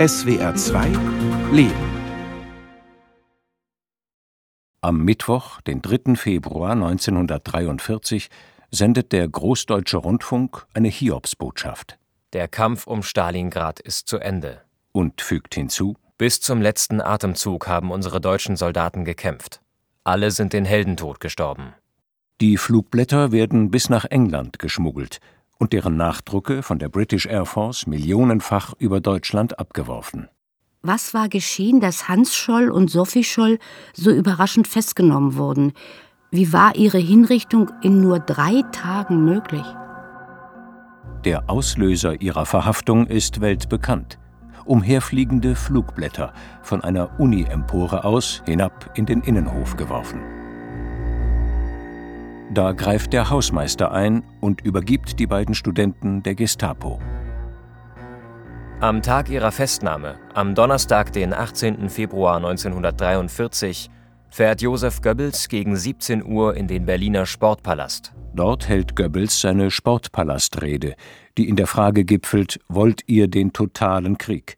SWR 2 Leben. Am Mittwoch, den 3. Februar 1943, sendet der Großdeutsche Rundfunk eine Hiobsbotschaft. Der Kampf um Stalingrad ist zu Ende. Und fügt hinzu: Bis zum letzten Atemzug haben unsere deutschen Soldaten gekämpft. Alle sind den Heldentod gestorben. Die Flugblätter werden bis nach England geschmuggelt und deren Nachdrucke von der British Air Force millionenfach über Deutschland abgeworfen. Was war geschehen, dass Hans Scholl und Sophie Scholl so überraschend festgenommen wurden? Wie war ihre Hinrichtung in nur drei Tagen möglich? Der Auslöser ihrer Verhaftung ist weltbekannt. Umherfliegende Flugblätter, von einer Uni-Empore aus hinab in den Innenhof geworfen. Da greift der Hausmeister ein und übergibt die beiden Studenten der Gestapo. Am Tag ihrer Festnahme, am Donnerstag, den 18. Februar 1943, fährt Josef Goebbels gegen 17 Uhr in den Berliner Sportpalast. Dort hält Goebbels seine Sportpalastrede, die in der Frage gipfelt: Wollt ihr den totalen Krieg?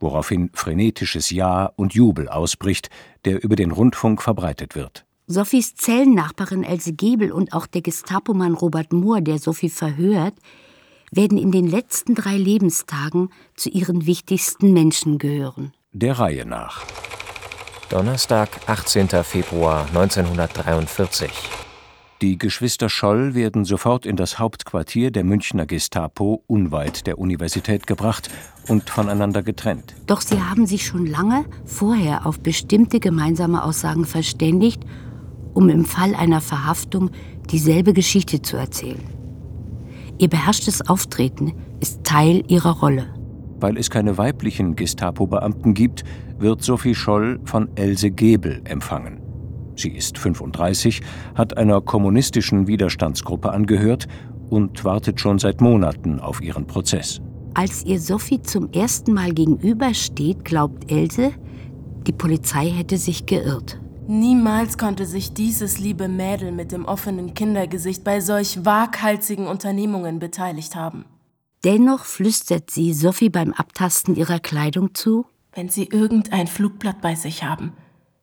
Woraufhin frenetisches Ja und Jubel ausbricht, der über den Rundfunk verbreitet wird. Sophies Zellennachbarin Else Gebel und auch der Gestapomann Robert Mohr, der Sophie verhört, werden in den letzten drei Lebenstagen zu ihren wichtigsten Menschen gehören. Der Reihe nach. Donnerstag, 18. Februar 1943. Die Geschwister Scholl werden sofort in das Hauptquartier der Münchner Gestapo unweit der Universität gebracht und voneinander getrennt. Doch sie haben sich schon lange vorher auf bestimmte gemeinsame Aussagen verständigt um im Fall einer Verhaftung dieselbe Geschichte zu erzählen. Ihr beherrschtes Auftreten ist Teil ihrer Rolle. Weil es keine weiblichen Gestapo-Beamten gibt, wird Sophie Scholl von Else Gebel empfangen. Sie ist 35, hat einer kommunistischen Widerstandsgruppe angehört und wartet schon seit Monaten auf ihren Prozess. Als ihr Sophie zum ersten Mal gegenübersteht, glaubt Else, die Polizei hätte sich geirrt. Niemals konnte sich dieses liebe Mädel mit dem offenen Kindergesicht bei solch waghalsigen Unternehmungen beteiligt haben. Dennoch flüstert sie Sophie beim Abtasten ihrer Kleidung zu. Wenn Sie irgendein Flugblatt bei sich haben,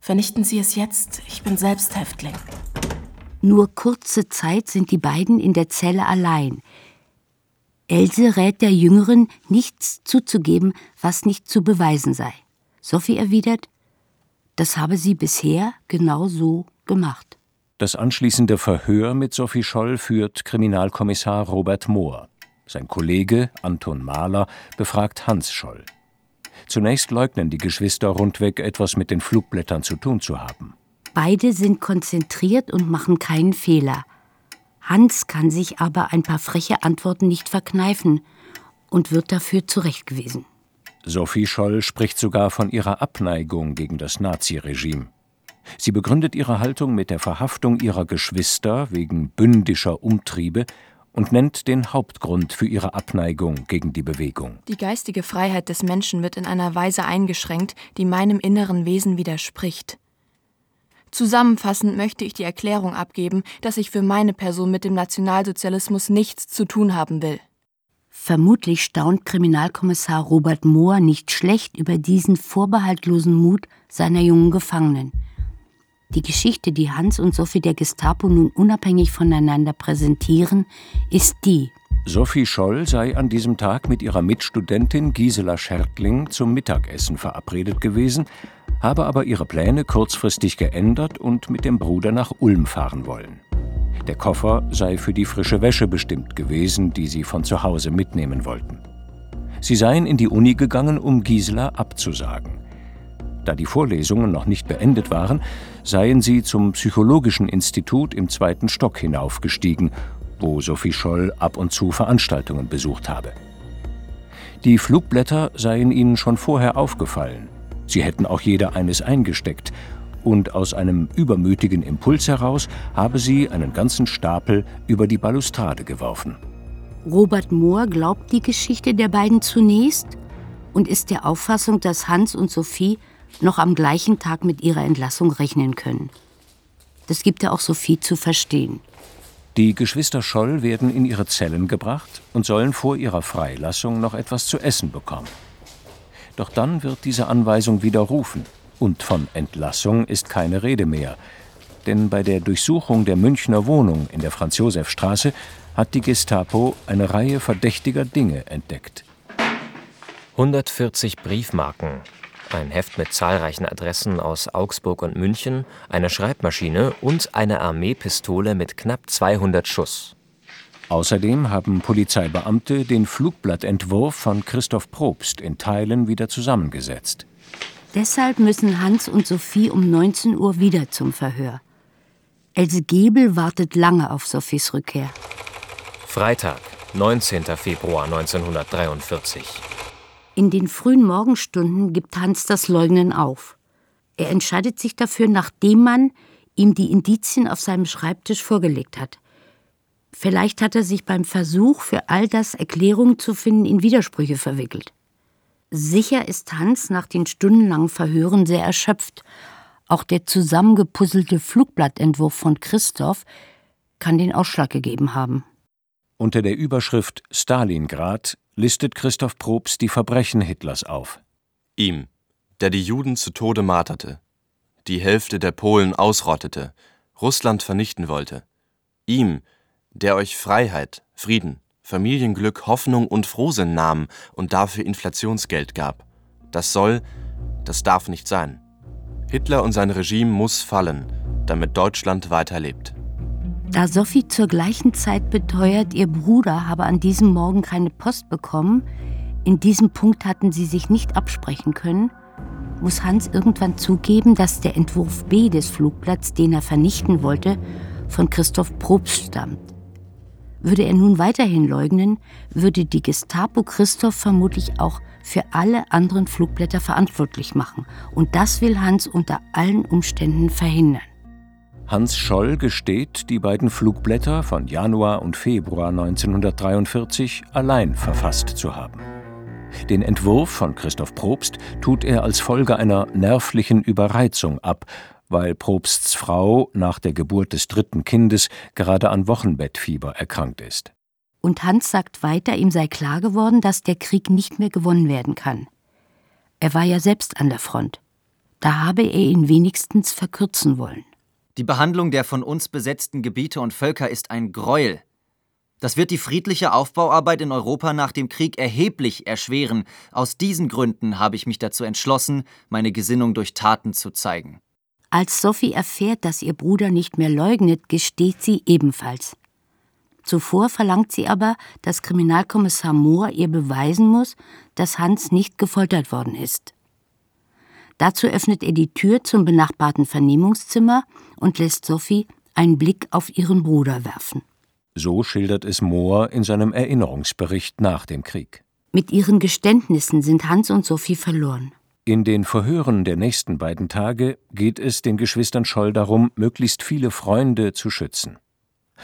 vernichten Sie es jetzt. Ich bin selbst Häftling. Nur kurze Zeit sind die beiden in der Zelle allein. Else rät der Jüngeren, nichts zuzugeben, was nicht zu beweisen sei. Sophie erwidert, das habe sie bisher genau so gemacht. Das anschließende Verhör mit Sophie Scholl führt Kriminalkommissar Robert Mohr. Sein Kollege Anton Mahler befragt Hans Scholl. Zunächst leugnen die Geschwister rundweg etwas mit den Flugblättern zu tun zu haben. Beide sind konzentriert und machen keinen Fehler. Hans kann sich aber ein paar freche Antworten nicht verkneifen und wird dafür zurechtgewiesen. Sophie Scholl spricht sogar von ihrer Abneigung gegen das Naziregime. Sie begründet ihre Haltung mit der Verhaftung ihrer Geschwister wegen bündischer Umtriebe und nennt den Hauptgrund für ihre Abneigung gegen die Bewegung. Die geistige Freiheit des Menschen wird in einer Weise eingeschränkt, die meinem inneren Wesen widerspricht. Zusammenfassend möchte ich die Erklärung abgeben, dass ich für meine Person mit dem Nationalsozialismus nichts zu tun haben will. Vermutlich staunt Kriminalkommissar Robert Mohr nicht schlecht über diesen vorbehaltlosen Mut seiner jungen Gefangenen. Die Geschichte, die Hans und Sophie der Gestapo nun unabhängig voneinander präsentieren, ist die. Sophie Scholl sei an diesem Tag mit ihrer Mitstudentin Gisela Schertling zum Mittagessen verabredet gewesen, habe aber ihre Pläne kurzfristig geändert und mit dem Bruder nach Ulm fahren wollen. Der Koffer sei für die frische Wäsche bestimmt gewesen, die sie von zu Hause mitnehmen wollten. Sie seien in die Uni gegangen, um Gisela abzusagen. Da die Vorlesungen noch nicht beendet waren, seien sie zum Psychologischen Institut im zweiten Stock hinaufgestiegen, wo Sophie Scholl ab und zu Veranstaltungen besucht habe. Die Flugblätter seien ihnen schon vorher aufgefallen. Sie hätten auch jeder eines eingesteckt und aus einem übermütigen Impuls heraus habe sie einen ganzen Stapel über die Balustrade geworfen. Robert Mohr glaubt die Geschichte der beiden zunächst und ist der Auffassung, dass Hans und Sophie noch am gleichen Tag mit ihrer Entlassung rechnen können. Das gibt er auch Sophie zu verstehen. Die Geschwister Scholl werden in ihre Zellen gebracht und sollen vor ihrer Freilassung noch etwas zu essen bekommen. Doch dann wird diese Anweisung widerrufen und von Entlassung ist keine Rede mehr. Denn bei der Durchsuchung der Münchner Wohnung in der Franz-Josef-Straße hat die Gestapo eine Reihe verdächtiger Dinge entdeckt. 140 Briefmarken, ein Heft mit zahlreichen Adressen aus Augsburg und München, eine Schreibmaschine und eine Armeepistole mit knapp 200 Schuss. Außerdem haben Polizeibeamte den Flugblattentwurf von Christoph Probst in Teilen wieder zusammengesetzt. Deshalb müssen Hans und Sophie um 19 Uhr wieder zum Verhör. Else Gebel wartet lange auf Sophies Rückkehr. Freitag, 19. Februar 1943. In den frühen Morgenstunden gibt Hans das Leugnen auf. Er entscheidet sich dafür, nachdem man ihm die Indizien auf seinem Schreibtisch vorgelegt hat. Vielleicht hat er sich beim Versuch, für all das Erklärungen zu finden, in Widersprüche verwickelt. Sicher ist Hans nach den stundenlangen Verhören sehr erschöpft. Auch der zusammengepuzzelte Flugblattentwurf von Christoph kann den Ausschlag gegeben haben. Unter der Überschrift Stalingrad listet Christoph Probst die Verbrechen Hitlers auf. Ihm, der die Juden zu Tode marterte, die Hälfte der Polen ausrottete, Russland vernichten wollte. Ihm, der euch Freiheit, Frieden, Familienglück, Hoffnung und Frohsinn nahm und dafür Inflationsgeld gab. Das soll, das darf nicht sein. Hitler und sein Regime muss fallen, damit Deutschland weiterlebt. Da Sophie zur gleichen Zeit beteuert, ihr Bruder habe an diesem Morgen keine Post bekommen, in diesem Punkt hatten sie sich nicht absprechen können, muss Hans irgendwann zugeben, dass der Entwurf B des Flugblatts, den er vernichten wollte, von Christoph Probst stammt. Würde er nun weiterhin leugnen, würde die Gestapo Christoph vermutlich auch für alle anderen Flugblätter verantwortlich machen. Und das will Hans unter allen Umständen verhindern. Hans Scholl gesteht, die beiden Flugblätter von Januar und Februar 1943 allein verfasst zu haben. Den Entwurf von Christoph Probst tut er als Folge einer nervlichen Überreizung ab weil Probsts Frau nach der Geburt des dritten Kindes gerade an Wochenbettfieber erkrankt ist. Und Hans sagt weiter, ihm sei klar geworden, dass der Krieg nicht mehr gewonnen werden kann. Er war ja selbst an der Front. Da habe er ihn wenigstens verkürzen wollen. Die Behandlung der von uns besetzten Gebiete und Völker ist ein Gräuel. Das wird die friedliche Aufbauarbeit in Europa nach dem Krieg erheblich erschweren. Aus diesen Gründen habe ich mich dazu entschlossen, meine Gesinnung durch Taten zu zeigen. Als Sophie erfährt, dass ihr Bruder nicht mehr leugnet, gesteht sie ebenfalls. Zuvor verlangt sie aber, dass Kriminalkommissar Mohr ihr beweisen muss, dass Hans nicht gefoltert worden ist. Dazu öffnet er die Tür zum benachbarten Vernehmungszimmer und lässt Sophie einen Blick auf ihren Bruder werfen. So schildert es Mohr in seinem Erinnerungsbericht nach dem Krieg. Mit ihren Geständnissen sind Hans und Sophie verloren. In den Verhören der nächsten beiden Tage geht es den Geschwistern Scholl darum, möglichst viele Freunde zu schützen.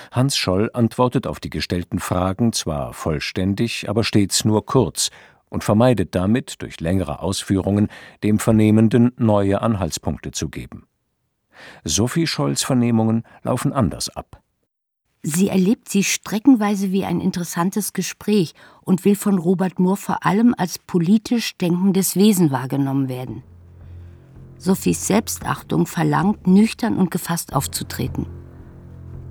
Hans Scholl antwortet auf die gestellten Fragen zwar vollständig, aber stets nur kurz und vermeidet damit, durch längere Ausführungen, dem Vernehmenden neue Anhaltspunkte zu geben. Sophie Scholls Vernehmungen laufen anders ab. Sie erlebt sie streckenweise wie ein interessantes Gespräch und will von Robert Moore vor allem als politisch denkendes Wesen wahrgenommen werden. Sophies Selbstachtung verlangt, nüchtern und gefasst aufzutreten.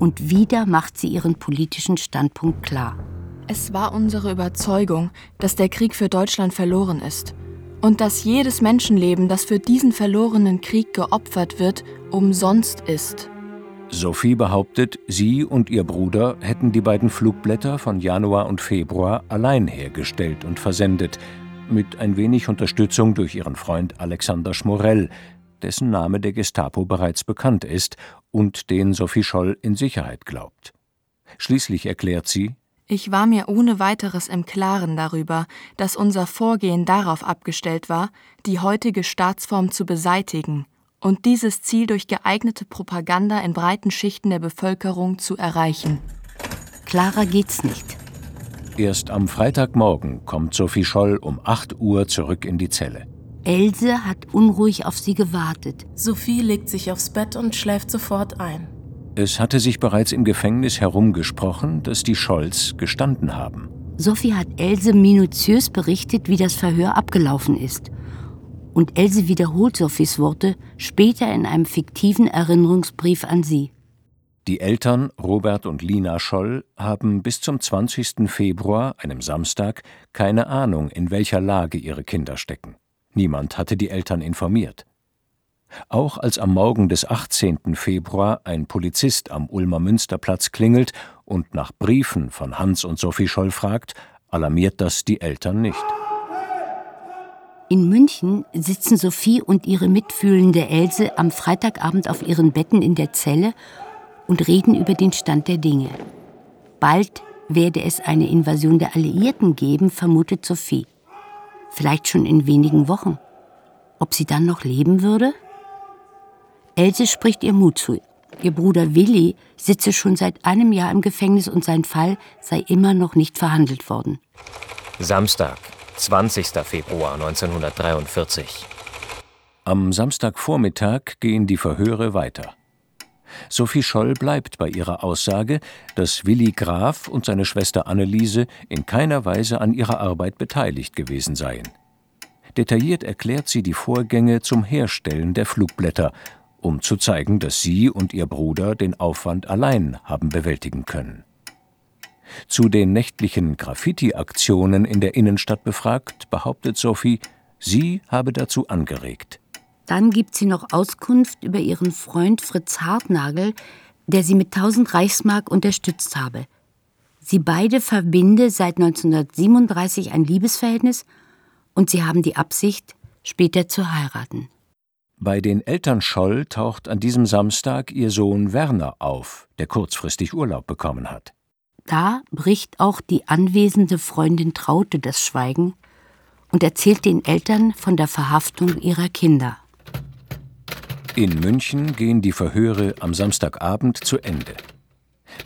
Und wieder macht sie ihren politischen Standpunkt klar. Es war unsere Überzeugung, dass der Krieg für Deutschland verloren ist und dass jedes Menschenleben, das für diesen verlorenen Krieg geopfert wird, umsonst ist. Sophie behauptet, sie und ihr Bruder hätten die beiden Flugblätter von Januar und Februar allein hergestellt und versendet, mit ein wenig Unterstützung durch ihren Freund Alexander Schmorell, dessen Name der Gestapo bereits bekannt ist und den Sophie Scholl in Sicherheit glaubt. Schließlich erklärt sie, ich war mir ohne weiteres im Klaren darüber, dass unser Vorgehen darauf abgestellt war, die heutige Staatsform zu beseitigen und dieses Ziel durch geeignete Propaganda in breiten Schichten der Bevölkerung zu erreichen. Klarer geht's nicht. Erst am Freitagmorgen kommt Sophie Scholl um 8 Uhr zurück in die Zelle. Else hat unruhig auf sie gewartet. Sophie legt sich aufs Bett und schläft sofort ein. Es hatte sich bereits im Gefängnis herumgesprochen, dass die Scholls gestanden haben. Sophie hat Else minutiös berichtet, wie das Verhör abgelaufen ist. Und Else wiederholt Sophies Worte später in einem fiktiven Erinnerungsbrief an sie. Die Eltern Robert und Lina Scholl haben bis zum 20. Februar, einem Samstag, keine Ahnung, in welcher Lage ihre Kinder stecken. Niemand hatte die Eltern informiert. Auch als am Morgen des 18. Februar ein Polizist am Ulmer Münsterplatz klingelt und nach Briefen von Hans und Sophie Scholl fragt, alarmiert das die Eltern nicht. In München sitzen Sophie und ihre mitfühlende Else am Freitagabend auf ihren Betten in der Zelle und reden über den Stand der Dinge. Bald werde es eine Invasion der Alliierten geben, vermutet Sophie. Vielleicht schon in wenigen Wochen. Ob sie dann noch leben würde? Else spricht ihr Mut zu. Ihr Bruder Willi sitze schon seit einem Jahr im Gefängnis und sein Fall sei immer noch nicht verhandelt worden. Samstag, 20. Februar 1943. Am Samstagvormittag gehen die Verhöre weiter. Sophie Scholl bleibt bei ihrer Aussage, dass Willi Graf und seine Schwester Anneliese in keiner Weise an ihrer Arbeit beteiligt gewesen seien. Detailliert erklärt sie die Vorgänge zum Herstellen der Flugblätter, um zu zeigen, dass sie und ihr Bruder den Aufwand allein haben bewältigen können. Zu den nächtlichen Graffiti-Aktionen in der Innenstadt befragt, behauptet Sophie, sie habe dazu angeregt. Dann gibt sie noch Auskunft über ihren Freund Fritz Hartnagel, der sie mit 1000 Reichsmark unterstützt habe. Sie beide verbinde seit 1937 ein Liebesverhältnis und sie haben die Absicht, später zu heiraten. Bei den Eltern Scholl taucht an diesem Samstag ihr Sohn Werner auf, der kurzfristig Urlaub bekommen hat. Da bricht auch die anwesende Freundin Traute das Schweigen und erzählt den Eltern von der Verhaftung ihrer Kinder. In München gehen die Verhöre am Samstagabend zu Ende.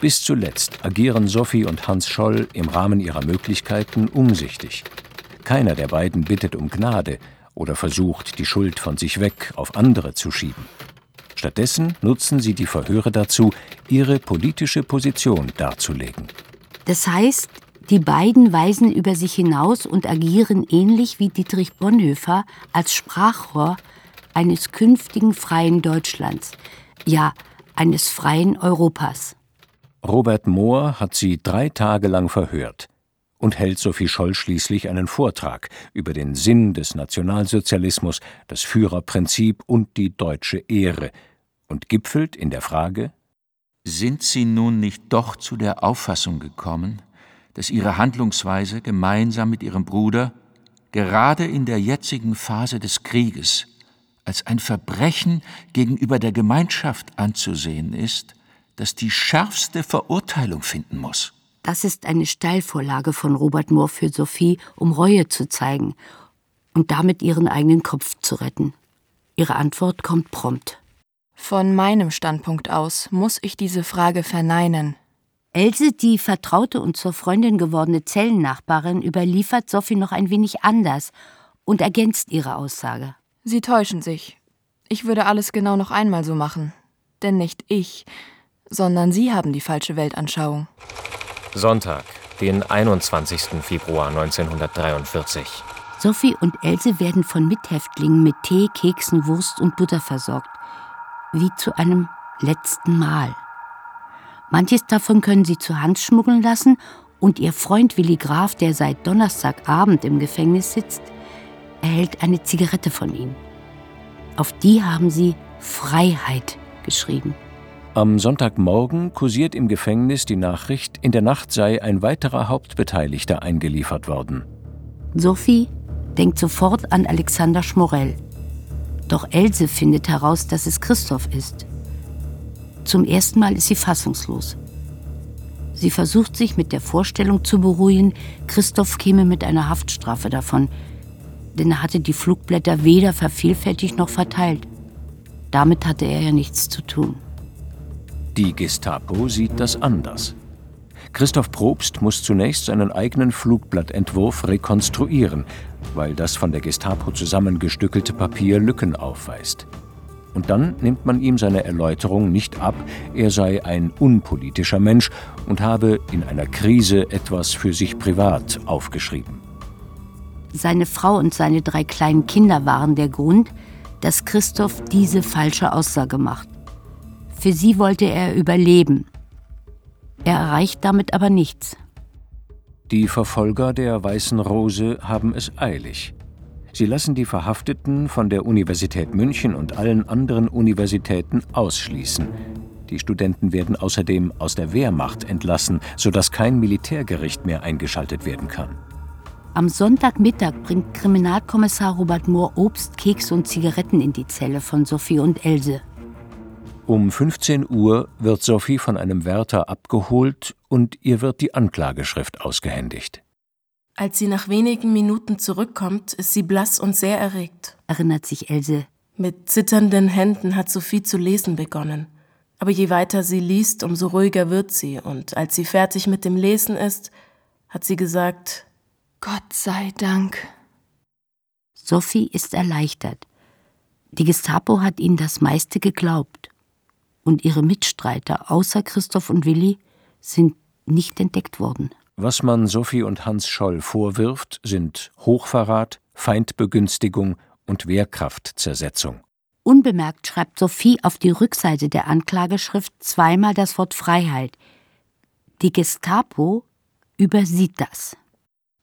Bis zuletzt agieren Sophie und Hans Scholl im Rahmen ihrer Möglichkeiten umsichtig. Keiner der beiden bittet um Gnade oder versucht, die Schuld von sich weg auf andere zu schieben. Stattdessen nutzen sie die Verhöre dazu, ihre politische Position darzulegen. Das heißt, die beiden weisen über sich hinaus und agieren ähnlich wie Dietrich Bonhoeffer als Sprachrohr eines künftigen freien Deutschlands, ja eines freien Europas. Robert Mohr hat sie drei Tage lang verhört und hält Sophie Scholl schließlich einen Vortrag über den Sinn des Nationalsozialismus, das Führerprinzip und die deutsche Ehre und gipfelt in der Frage Sind Sie nun nicht doch zu der Auffassung gekommen, dass Ihre Handlungsweise gemeinsam mit Ihrem Bruder gerade in der jetzigen Phase des Krieges als ein Verbrechen gegenüber der Gemeinschaft anzusehen ist, das die schärfste Verurteilung finden muss. Das ist eine Steilvorlage von Robert Moore für Sophie, um Reue zu zeigen und damit ihren eigenen Kopf zu retten. Ihre Antwort kommt prompt. Von meinem Standpunkt aus muss ich diese Frage verneinen. Else, die vertraute und zur Freundin gewordene Zellennachbarin, überliefert Sophie noch ein wenig anders und ergänzt ihre Aussage. Sie täuschen sich. Ich würde alles genau noch einmal so machen. Denn nicht ich, sondern Sie haben die falsche Weltanschauung. Sonntag, den 21. Februar 1943. Sophie und Else werden von Mithäftlingen mit Tee, Keksen, Wurst und Butter versorgt. Wie zu einem letzten Mal. Manches davon können sie zu Hans schmuggeln lassen und ihr Freund Willi Graf, der seit Donnerstagabend im Gefängnis sitzt, erhält eine Zigarette von ihm. Auf die haben sie Freiheit geschrieben. Am Sonntagmorgen kursiert im Gefängnis die Nachricht, in der Nacht sei ein weiterer Hauptbeteiligter eingeliefert worden. Sophie denkt sofort an Alexander Schmorell. Doch Else findet heraus, dass es Christoph ist. Zum ersten Mal ist sie fassungslos. Sie versucht sich mit der Vorstellung zu beruhigen, Christoph käme mit einer Haftstrafe davon, denn er hatte die Flugblätter weder vervielfältigt noch verteilt. Damit hatte er ja nichts zu tun. Die Gestapo sieht das anders. Christoph Probst muss zunächst seinen eigenen Flugblattentwurf rekonstruieren, weil das von der Gestapo zusammengestückelte Papier Lücken aufweist. Und dann nimmt man ihm seine Erläuterung nicht ab, er sei ein unpolitischer Mensch und habe in einer Krise etwas für sich privat aufgeschrieben. Seine Frau und seine drei kleinen Kinder waren der Grund, dass Christoph diese falsche Aussage macht. Für sie wollte er überleben. Er erreicht damit aber nichts. Die Verfolger der Weißen Rose haben es eilig. Sie lassen die Verhafteten von der Universität München und allen anderen Universitäten ausschließen. Die Studenten werden außerdem aus der Wehrmacht entlassen, sodass kein Militärgericht mehr eingeschaltet werden kann. Am Sonntagmittag bringt Kriminalkommissar Robert Mohr Obst, Keks und Zigaretten in die Zelle von Sophie und Else. Um 15 Uhr wird Sophie von einem Wärter abgeholt und ihr wird die Anklageschrift ausgehändigt. Als sie nach wenigen Minuten zurückkommt, ist sie blass und sehr erregt, erinnert sich Else. Mit zitternden Händen hat Sophie zu lesen begonnen. Aber je weiter sie liest, umso ruhiger wird sie, und als sie fertig mit dem Lesen ist, hat sie gesagt, Gott sei Dank. Sophie ist erleichtert. Die Gestapo hat ihnen das meiste geglaubt. Und ihre Mitstreiter, außer Christoph und Willi, sind nicht entdeckt worden. Was man Sophie und Hans Scholl vorwirft, sind Hochverrat, Feindbegünstigung und Wehrkraftzersetzung. Unbemerkt schreibt Sophie auf die Rückseite der Anklageschrift zweimal das Wort Freiheit. Die Gestapo übersieht das.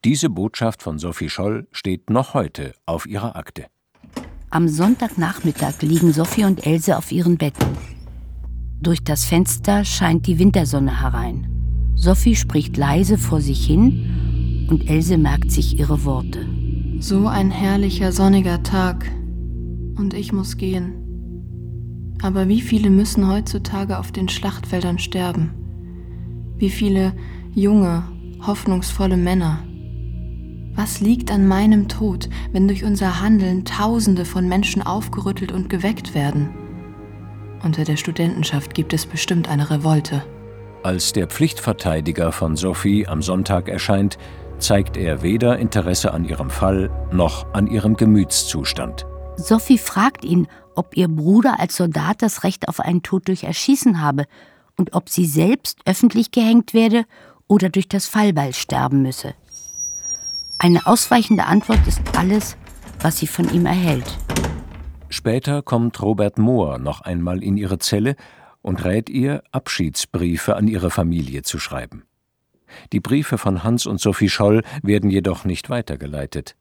Diese Botschaft von Sophie Scholl steht noch heute auf ihrer Akte. Am Sonntagnachmittag liegen Sophie und Else auf ihren Betten. Durch das Fenster scheint die Wintersonne herein. Sophie spricht leise vor sich hin und Else merkt sich ihre Worte. So ein herrlicher sonniger Tag und ich muss gehen. Aber wie viele müssen heutzutage auf den Schlachtfeldern sterben? Wie viele junge, hoffnungsvolle Männer? Was liegt an meinem Tod, wenn durch unser Handeln Tausende von Menschen aufgerüttelt und geweckt werden? Unter der Studentenschaft gibt es bestimmt eine Revolte. Als der Pflichtverteidiger von Sophie am Sonntag erscheint, zeigt er weder Interesse an ihrem Fall noch an ihrem Gemütszustand. Sophie fragt ihn, ob ihr Bruder als Soldat das Recht auf einen Tod durch Erschießen habe und ob sie selbst öffentlich gehängt werde oder durch das Fallbeil sterben müsse. Eine ausweichende Antwort ist alles, was sie von ihm erhält. Später kommt Robert Mohr noch einmal in ihre Zelle und rät ihr, Abschiedsbriefe an ihre Familie zu schreiben. Die Briefe von Hans und Sophie Scholl werden jedoch nicht weitergeleitet.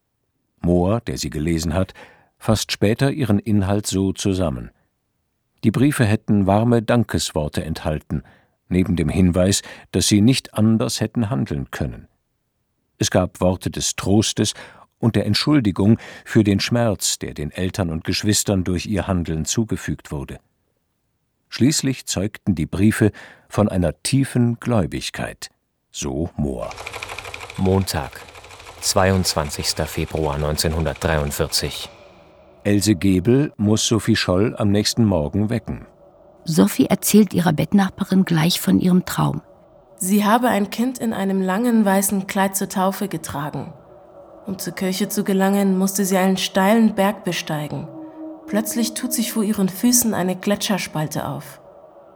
Mohr, der sie gelesen hat, fasst später ihren Inhalt so zusammen. Die Briefe hätten warme Dankesworte enthalten, neben dem Hinweis, dass sie nicht anders hätten handeln können. Es gab Worte des Trostes und der Entschuldigung für den Schmerz, der den Eltern und Geschwistern durch ihr Handeln zugefügt wurde. Schließlich zeugten die Briefe von einer tiefen Gläubigkeit, so Mohr. Montag, 22. Februar 1943. Else Gebel muss Sophie Scholl am nächsten Morgen wecken. Sophie erzählt ihrer Bettnachbarin gleich von ihrem Traum. Sie habe ein Kind in einem langen weißen Kleid zur Taufe getragen. Um zur Kirche zu gelangen, musste sie einen steilen Berg besteigen. Plötzlich tut sich vor ihren Füßen eine Gletscherspalte auf.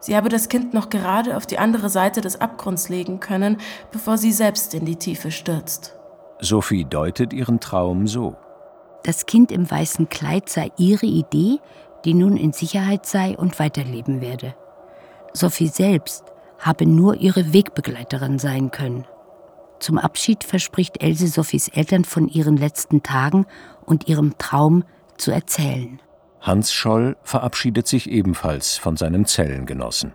Sie habe das Kind noch gerade auf die andere Seite des Abgrunds legen können, bevor sie selbst in die Tiefe stürzt. Sophie deutet ihren Traum so. Das Kind im weißen Kleid sei ihre Idee, die nun in Sicherheit sei und weiterleben werde. Sophie selbst habe nur ihre Wegbegleiterin sein können. Zum Abschied verspricht Else Sophies Eltern von ihren letzten Tagen und ihrem Traum zu erzählen. Hans Scholl verabschiedet sich ebenfalls von seinem Zellengenossen.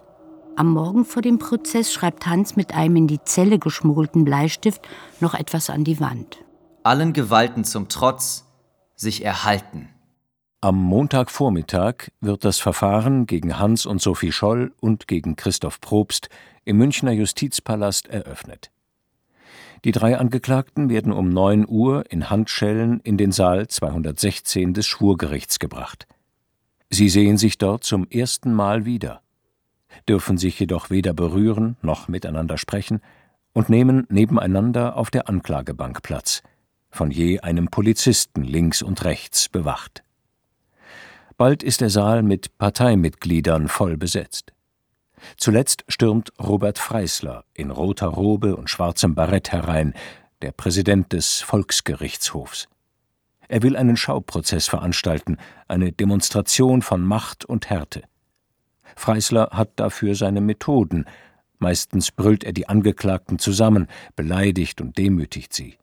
Am Morgen vor dem Prozess schreibt Hans mit einem in die Zelle geschmuggelten Bleistift noch etwas an die Wand. Allen Gewalten zum Trotz sich erhalten. Am Montagvormittag wird das Verfahren gegen Hans und Sophie Scholl und gegen Christoph Probst im Münchner Justizpalast eröffnet. Die drei Angeklagten werden um 9 Uhr in Handschellen in den Saal 216 des Schwurgerichts gebracht. Sie sehen sich dort zum ersten Mal wieder, dürfen sich jedoch weder berühren noch miteinander sprechen und nehmen nebeneinander auf der Anklagebank Platz, von je einem Polizisten links und rechts bewacht. Bald ist der Saal mit Parteimitgliedern voll besetzt. Zuletzt stürmt Robert Freisler in roter Robe und schwarzem Barett herein, der Präsident des Volksgerichtshofs. Er will einen Schauprozess veranstalten, eine Demonstration von Macht und Härte. Freisler hat dafür seine Methoden. Meistens brüllt er die Angeklagten zusammen, beleidigt und demütigt sie.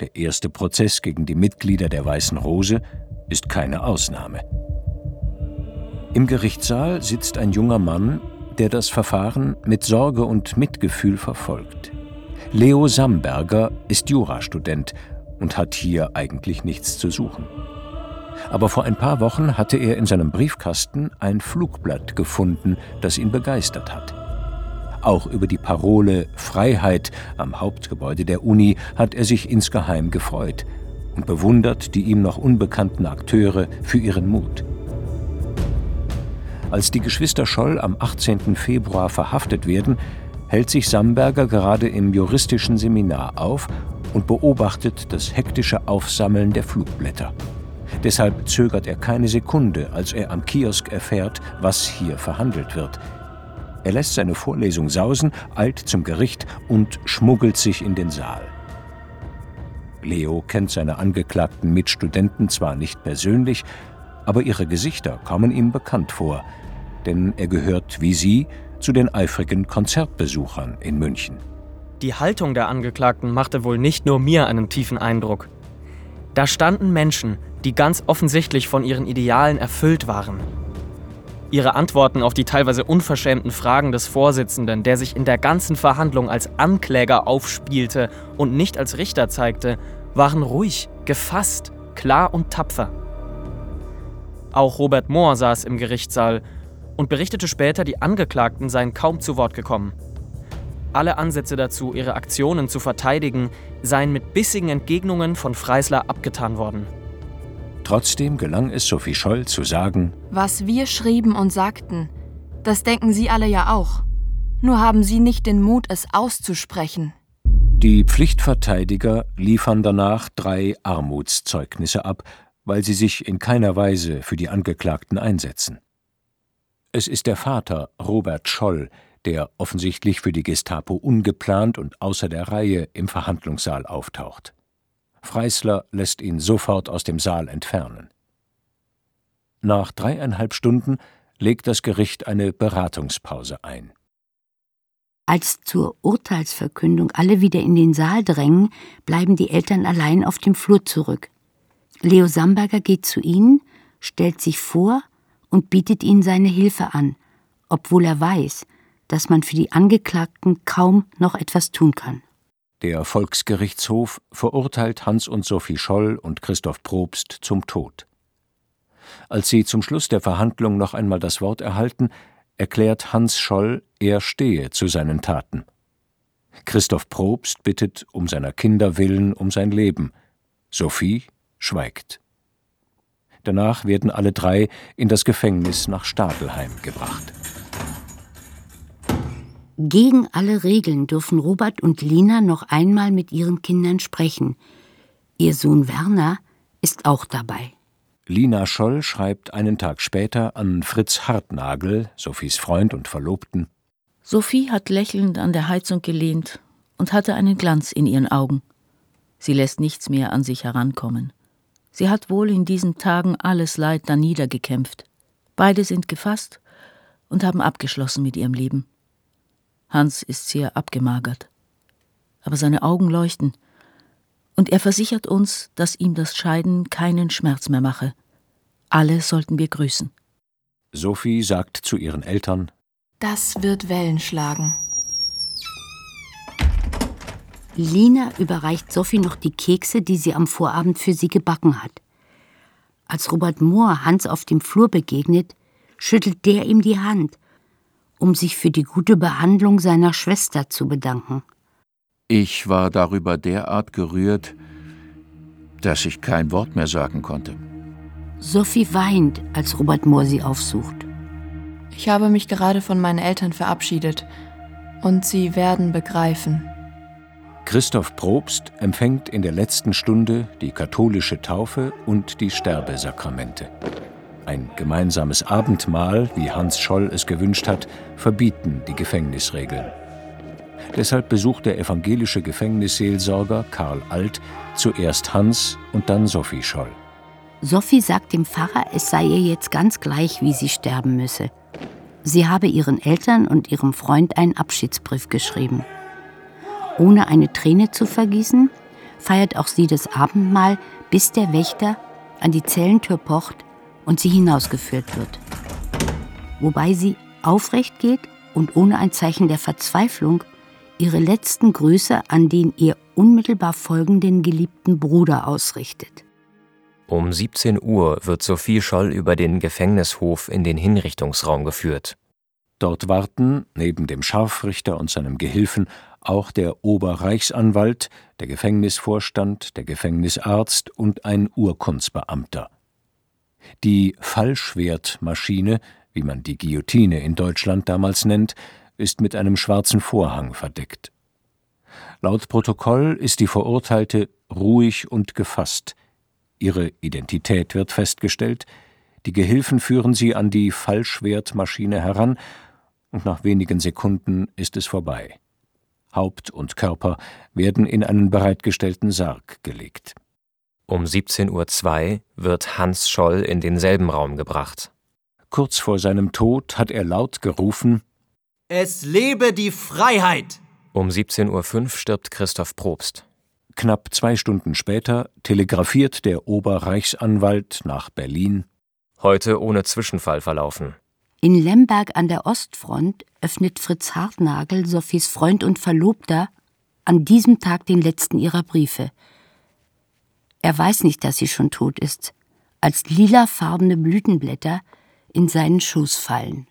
Der erste Prozess gegen die Mitglieder der Weißen Rose ist keine Ausnahme. Im Gerichtssaal sitzt ein junger Mann, der das Verfahren mit Sorge und Mitgefühl verfolgt. Leo Samberger ist Jurastudent und hat hier eigentlich nichts zu suchen. Aber vor ein paar Wochen hatte er in seinem Briefkasten ein Flugblatt gefunden, das ihn begeistert hat. Auch über die Parole Freiheit am Hauptgebäude der Uni hat er sich insgeheim gefreut und bewundert die ihm noch unbekannten Akteure für ihren Mut. Als die Geschwister Scholl am 18. Februar verhaftet werden, hält sich Samberger gerade im juristischen Seminar auf und beobachtet das hektische Aufsammeln der Flugblätter. Deshalb zögert er keine Sekunde, als er am Kiosk erfährt, was hier verhandelt wird. Er lässt seine Vorlesung sausen, eilt zum Gericht und schmuggelt sich in den Saal. Leo kennt seine angeklagten Mitstudenten zwar nicht persönlich, aber ihre Gesichter kommen ihm bekannt vor – denn er gehört wie sie zu den eifrigen Konzertbesuchern in München. Die Haltung der Angeklagten machte wohl nicht nur mir einen tiefen Eindruck. Da standen Menschen, die ganz offensichtlich von ihren Idealen erfüllt waren. Ihre Antworten auf die teilweise unverschämten Fragen des Vorsitzenden, der sich in der ganzen Verhandlung als Ankläger aufspielte und nicht als Richter zeigte, waren ruhig, gefasst, klar und tapfer. Auch Robert Mohr saß im Gerichtssaal und berichtete später, die Angeklagten seien kaum zu Wort gekommen. Alle Ansätze dazu, ihre Aktionen zu verteidigen, seien mit bissigen Entgegnungen von Freisler abgetan worden. Trotzdem gelang es Sophie Scholl zu sagen: Was wir schrieben und sagten, das denken Sie alle ja auch. Nur haben Sie nicht den Mut, es auszusprechen. Die Pflichtverteidiger liefern danach drei Armutszeugnisse ab, weil sie sich in keiner Weise für die Angeklagten einsetzen. Es ist der Vater, Robert Scholl, der offensichtlich für die Gestapo ungeplant und außer der Reihe im Verhandlungssaal auftaucht. Freisler lässt ihn sofort aus dem Saal entfernen. Nach dreieinhalb Stunden legt das Gericht eine Beratungspause ein. Als zur Urteilsverkündung alle wieder in den Saal drängen, bleiben die Eltern allein auf dem Flur zurück. Leo Samberger geht zu ihnen, stellt sich vor und bietet ihnen seine Hilfe an, obwohl er weiß, dass man für die Angeklagten kaum noch etwas tun kann. Der Volksgerichtshof verurteilt Hans und Sophie Scholl und Christoph Probst zum Tod. Als sie zum Schluss der Verhandlung noch einmal das Wort erhalten, erklärt Hans Scholl, er stehe zu seinen Taten. Christoph Probst bittet um seiner Kinder willen um sein Leben. Sophie schweigt. Danach werden alle drei in das Gefängnis nach Stadelheim gebracht. Gegen alle Regeln dürfen Robert und Lina noch einmal mit ihren Kindern sprechen. Ihr Sohn Werner ist auch dabei. Lina Scholl schreibt einen Tag später an Fritz Hartnagel, Sophies Freund und Verlobten. Sophie hat lächelnd an der Heizung gelehnt und hatte einen Glanz in ihren Augen. Sie lässt nichts mehr an sich herankommen. Sie hat wohl in diesen Tagen alles Leid da niedergekämpft. Beide sind gefasst und haben abgeschlossen mit ihrem Leben. Hans ist sehr abgemagert. Aber seine Augen leuchten. Und er versichert uns, dass ihm das Scheiden keinen Schmerz mehr mache. Alle sollten wir grüßen. Sophie sagt zu ihren Eltern: Das wird Wellen schlagen. Lina überreicht Sophie noch die Kekse, die sie am Vorabend für sie gebacken hat. Als Robert Mohr Hans auf dem Flur begegnet, schüttelt der ihm die Hand, um sich für die gute Behandlung seiner Schwester zu bedanken. Ich war darüber derart gerührt, dass ich kein Wort mehr sagen konnte. Sophie weint, als Robert Mohr sie aufsucht. Ich habe mich gerade von meinen Eltern verabschiedet und sie werden begreifen, Christoph Probst empfängt in der letzten Stunde die katholische Taufe und die Sterbesakramente. ein gemeinsames Abendmahl, wie Hans Scholl es gewünscht hat, verbieten die Gefängnisregeln. Deshalb besucht der evangelische Gefängnisseelsorger Karl Alt zuerst Hans und dann Sophie Scholl. Sophie sagt dem Pfarrer, es sei ihr jetzt ganz gleich, wie sie sterben müsse. Sie habe ihren Eltern und ihrem Freund einen Abschiedsbrief geschrieben. Ohne eine Träne zu vergießen, feiert auch sie das Abendmahl, bis der Wächter an die Zellentür pocht und sie hinausgeführt wird. Wobei sie aufrecht geht und ohne ein Zeichen der Verzweiflung ihre letzten Grüße an den ihr unmittelbar folgenden geliebten Bruder ausrichtet. Um 17 Uhr wird Sophie Scholl über den Gefängnishof in den Hinrichtungsraum geführt. Dort warten, neben dem Scharfrichter und seinem Gehilfen, auch der Oberreichsanwalt, der Gefängnisvorstand, der Gefängnisarzt und ein Urkundsbeamter. Die Fallschwertmaschine, wie man die Guillotine in Deutschland damals nennt, ist mit einem schwarzen Vorhang verdeckt. Laut Protokoll ist die Verurteilte ruhig und gefasst. Ihre Identität wird festgestellt, die Gehilfen führen sie an die Fallschwertmaschine heran, und nach wenigen Sekunden ist es vorbei. Haupt und Körper werden in einen bereitgestellten Sarg gelegt. Um 17.02 Uhr wird Hans Scholl in denselben Raum gebracht. Kurz vor seinem Tod hat er laut gerufen Es lebe die Freiheit. Um 17.05 Uhr stirbt Christoph Probst. Knapp zwei Stunden später telegrafiert der Oberreichsanwalt nach Berlin Heute ohne Zwischenfall verlaufen. In Lemberg an der Ostfront öffnet Fritz Hartnagel, Sophies Freund und Verlobter, an diesem Tag den letzten ihrer Briefe. Er weiß nicht, dass sie schon tot ist, als lilafarbene Blütenblätter in seinen Schoß fallen.